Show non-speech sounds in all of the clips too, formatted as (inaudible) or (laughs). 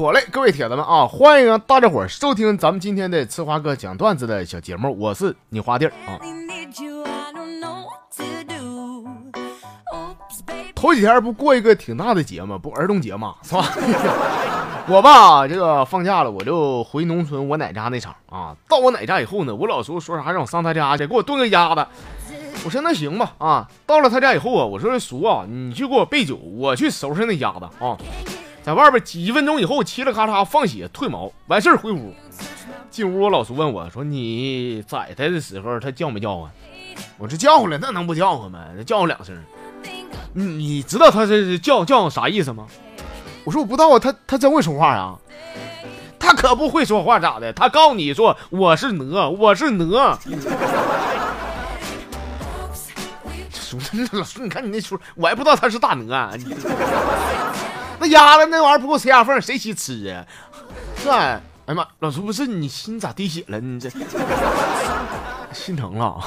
妥嘞，各位铁子们啊，欢迎大家伙儿收听咱们今天的吃花哥讲段子的小节目，我是你花弟儿啊。头几天不过一个挺大的节吗？不儿童节嘛，是吧？(laughs) 我吧，这个放假了，我就回农村我奶家那场啊。到我奶家以后呢，我老叔说啥让我上他家去给我炖个鸭子。我说那行吧啊。到了他家以后啊，我说叔啊，你去给我备酒，我去收拾那鸭子啊。在外边几分钟以后，嘁哩咔嚓放血退毛，完事儿回屋。进屋，我老叔问我说：“你宰他的时候，他叫没叫啊？”我这叫唤了，那能不叫唤吗？叫唤两声。你知道他这叫叫啥意思吗？我说我不知道啊，他他真会说话啊？他可不会说话咋的？他告诉你说我是哪，我是哪。叔，(laughs) 老叔，你看你那叔，我还不知道他是大哪。那鸭子那玩意儿不够塞牙缝，谁稀吃啊？是哎呀妈，老叔不是你心咋滴血了？你这心疼了。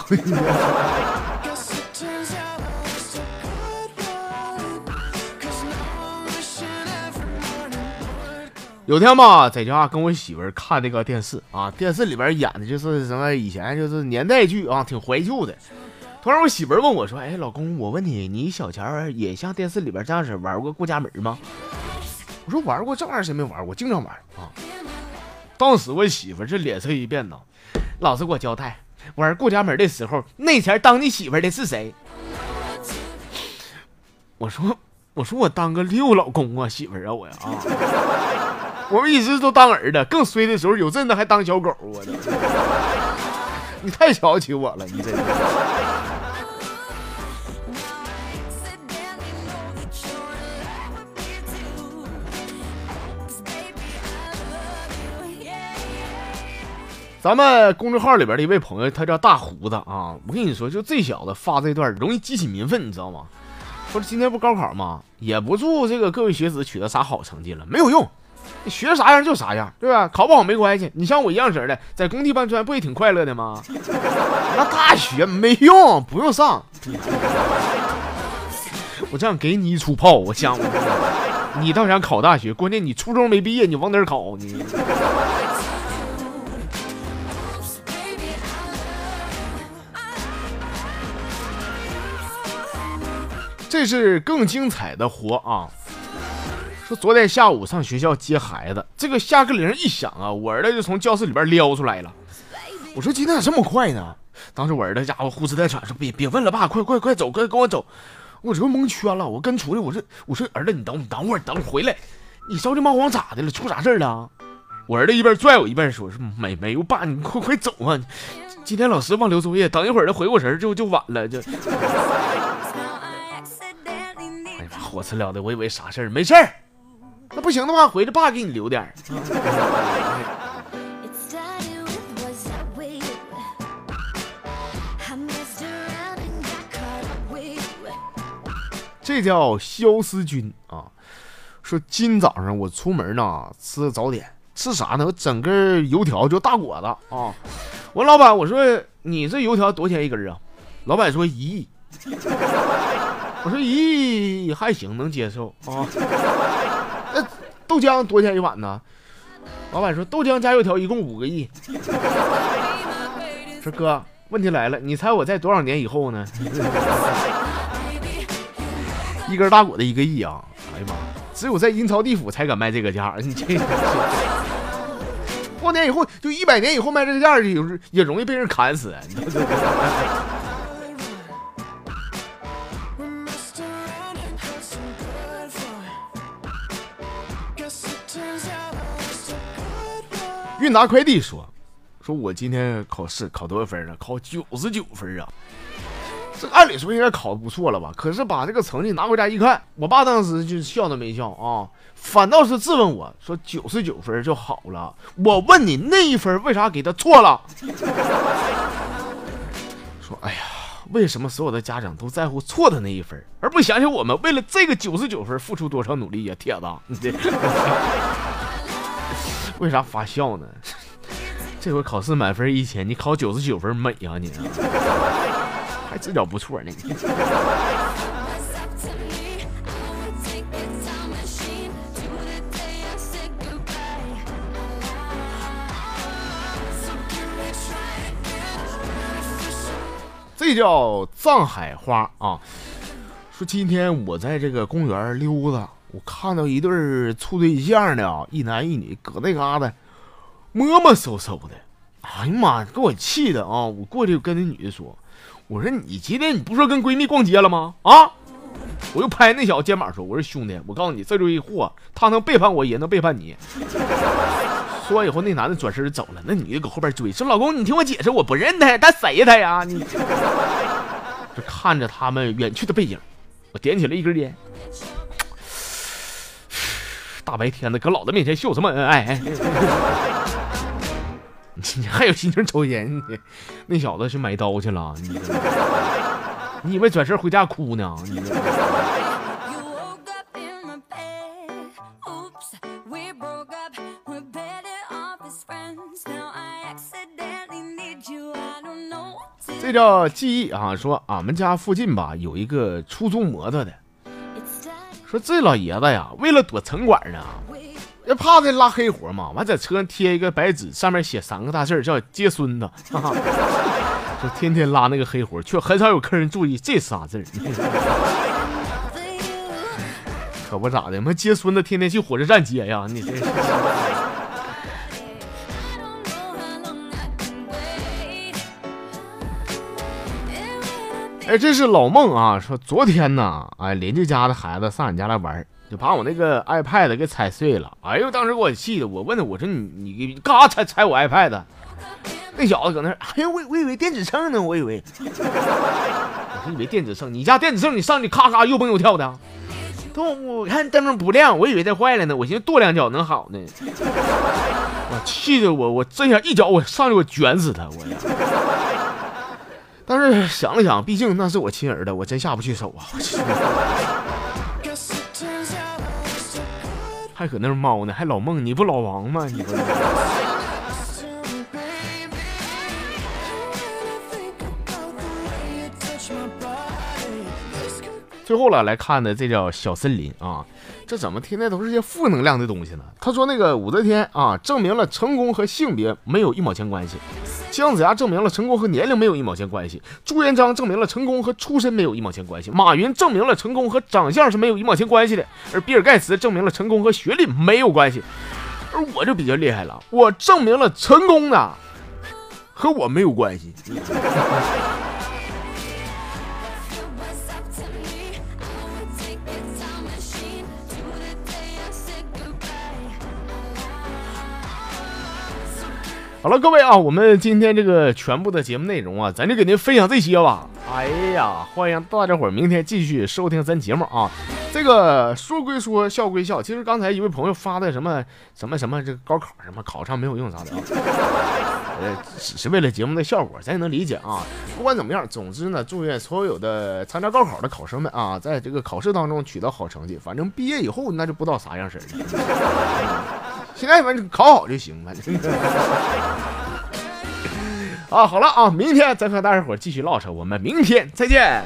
有天吧，在家跟我媳妇儿看那个电视啊，电视里边演的就是什么以前就是年代剧啊，挺怀旧的。突然我媳妇问我说：“哎，老公，我问你，你小前儿也像电视里边这样式玩过过家门吗？”我说：“玩过，这玩意儿谁没玩过？经常玩啊。”当时我媳妇这脸色一变呐，老实给我交代，玩过家门的时候，那前当你媳妇的是谁？我说：“我说我当个六老公啊，媳妇啊，我呀啊。”我们一直都当儿子，更衰的时候有阵子还当小狗，我的，(laughs) 你太瞧不起我了，你这。咱们公众号里边的一位朋友，他叫大胡子啊，我跟你说，就这小子发这段容易激起民愤，你知道吗？说今天不高考吗？也不祝这个各位学子取得啥好成绩了，没有用。你学啥样就啥样，对吧？考不好没关系。你像我一样式的，在工地搬砖，不也挺快乐的吗？(laughs) 那大学没用，不用上。我这样给你一出炮，我想你倒想考大学，关键你初中没毕业，你往哪考？你这是更精彩的活啊！说昨天下午上学校接孩子，这个下课铃一响啊，我儿子就从教室里边撩出来了。我说今天咋这么快呢？当时我儿子家伙呼哧带喘说：“别别问了，爸，快快快走，快跟我走。”我这蒙圈了，我跟出去，我说我说儿子，你等你等会儿，等会儿回来，你着急忙慌咋的了？出啥事了？我儿子一边拽我一边说：“说没没有，爸，你快快走啊！今天老师忘留作业，等一会儿他回过神就就晚了。”就，火车了的，我以为啥事儿，没事儿。那不行的话，回去爸给你留点儿。这叫肖思君啊！说今早上我出门呢，吃早点，吃啥呢？我整根油条，就大果子啊！我老板，我说你这油条多少钱一根啊？老板说一亿。我说一亿还行，能接受啊。(laughs) 那豆浆多少钱一碗呢？老板说豆浆加油条一共五个亿。说哥，问题来了，你猜我在多少年以后呢？(laughs) 一根大果子一个亿啊！哎呀妈，只有在阴曹地府才敢卖这个价。你这过年以后，就一百年以后卖这个价，也也容易被人砍死。韵达快递说：“说我今天考试考多少分啊？考九十九分啊！这按理说应该考的不错了吧？可是把这个成绩拿回家一看，我爸当时就笑都没笑啊，反倒是质问我说：九十九分就好了？我问你那一分为啥给他错了？说哎呀，为什么所有的家长都在乎错的那一分，而不想想我们为了这个九十九分付出多少努力呀？铁子。(laughs) ”为啥发笑呢？(laughs) 这回考试满分一千，你考九十九分美呀、啊、你，(laughs) 还自找不错呢。(laughs) 这叫藏海花啊！说今天我在这个公园溜达我看到一对处对象的啊，一男一女，搁那嘎达摸摸搜搜的。哎呀妈呀，给我气的啊！我过去跟那女的说：“我说你今天你不说跟闺蜜逛街了吗？啊！”我又拍那小子肩膀说：“我说兄弟，我告诉你，这堆货，他能背叛我，也能背叛你。(laughs) ”说完以后，那男的转身走了，那女的搁后边追说：“老公，你听我解释，我不认他，他谁他呀？你。”就看着他们远去的背影，我点起了一根烟。大白天的，搁老子面前秀什么恩爱？(laughs) 你还有心情抽烟？你那小子去买刀去了？你你以为转身回家哭呢？你。这叫记忆啊！说俺们家附近吧有一个出租摩托的，说这老爷子呀，为了躲城管呢，也怕这拉黑活嘛，完在车上贴一个白纸，上面写三个大字叫接孙子，(laughs) 就天天拉那个黑活，却很少有客人注意这仨字 (laughs) 可不咋的，妈接孙子天天去火车站接呀，你这。哎，这是老孟啊，说昨天呢，哎，邻居家的孩子上俺家来玩，就把我那个 iPad 给踩碎了。哎呦，当时给我气的，我问他，我说你你干啥踩踩我 iPad？那小子搁那，哎呦，我我以为电子秤呢，我以为，我以为电子秤，你家电子秤你上去咔咔又蹦又跳的，都我看灯不亮，我以为它坏了呢，我寻思跺两脚能好呢。我气的我，我真想一脚我上去我卷死他，我呀。但是想了想，毕竟那是我亲儿子，我真下不去手啊！(laughs) 还搁那猫呢，还老孟，你不老王吗？你不。最后了，来看的这叫小森林啊，这怎么天天都是些负能量的东西呢？他说那个武则天啊，证明了成功和性别没有一毛钱关系。姜子牙证明了成功和年龄没有一毛钱关系，朱元璋证明了成功和出身没有一毛钱关系，马云证明了成功和长相是没有一毛钱关系的，而比尔盖茨证明了成功和学历没有关系，而我就比较厉害了，我证明了成功的和我没有关系。好了，各位啊，我们今天这个全部的节目内容啊，咱就给您分享这些吧。哎呀，欢迎大家伙儿明天继续收听咱节目啊。这个说归说，笑归笑，其实刚才一位朋友发的什么什么什么这个高考什么考上没有用啥的啊，呃，(laughs) 只是为了节目的效果，咱也能理解啊。不管怎么样，总之呢，祝愿所有的参加高考的考生们啊，在这个考试当中取得好成绩。反正毕业以后那就不知道啥样式了。现在反正考好就行，反正。(laughs) 啊，好了啊，明天再和大家伙继续唠扯，我们明天再见。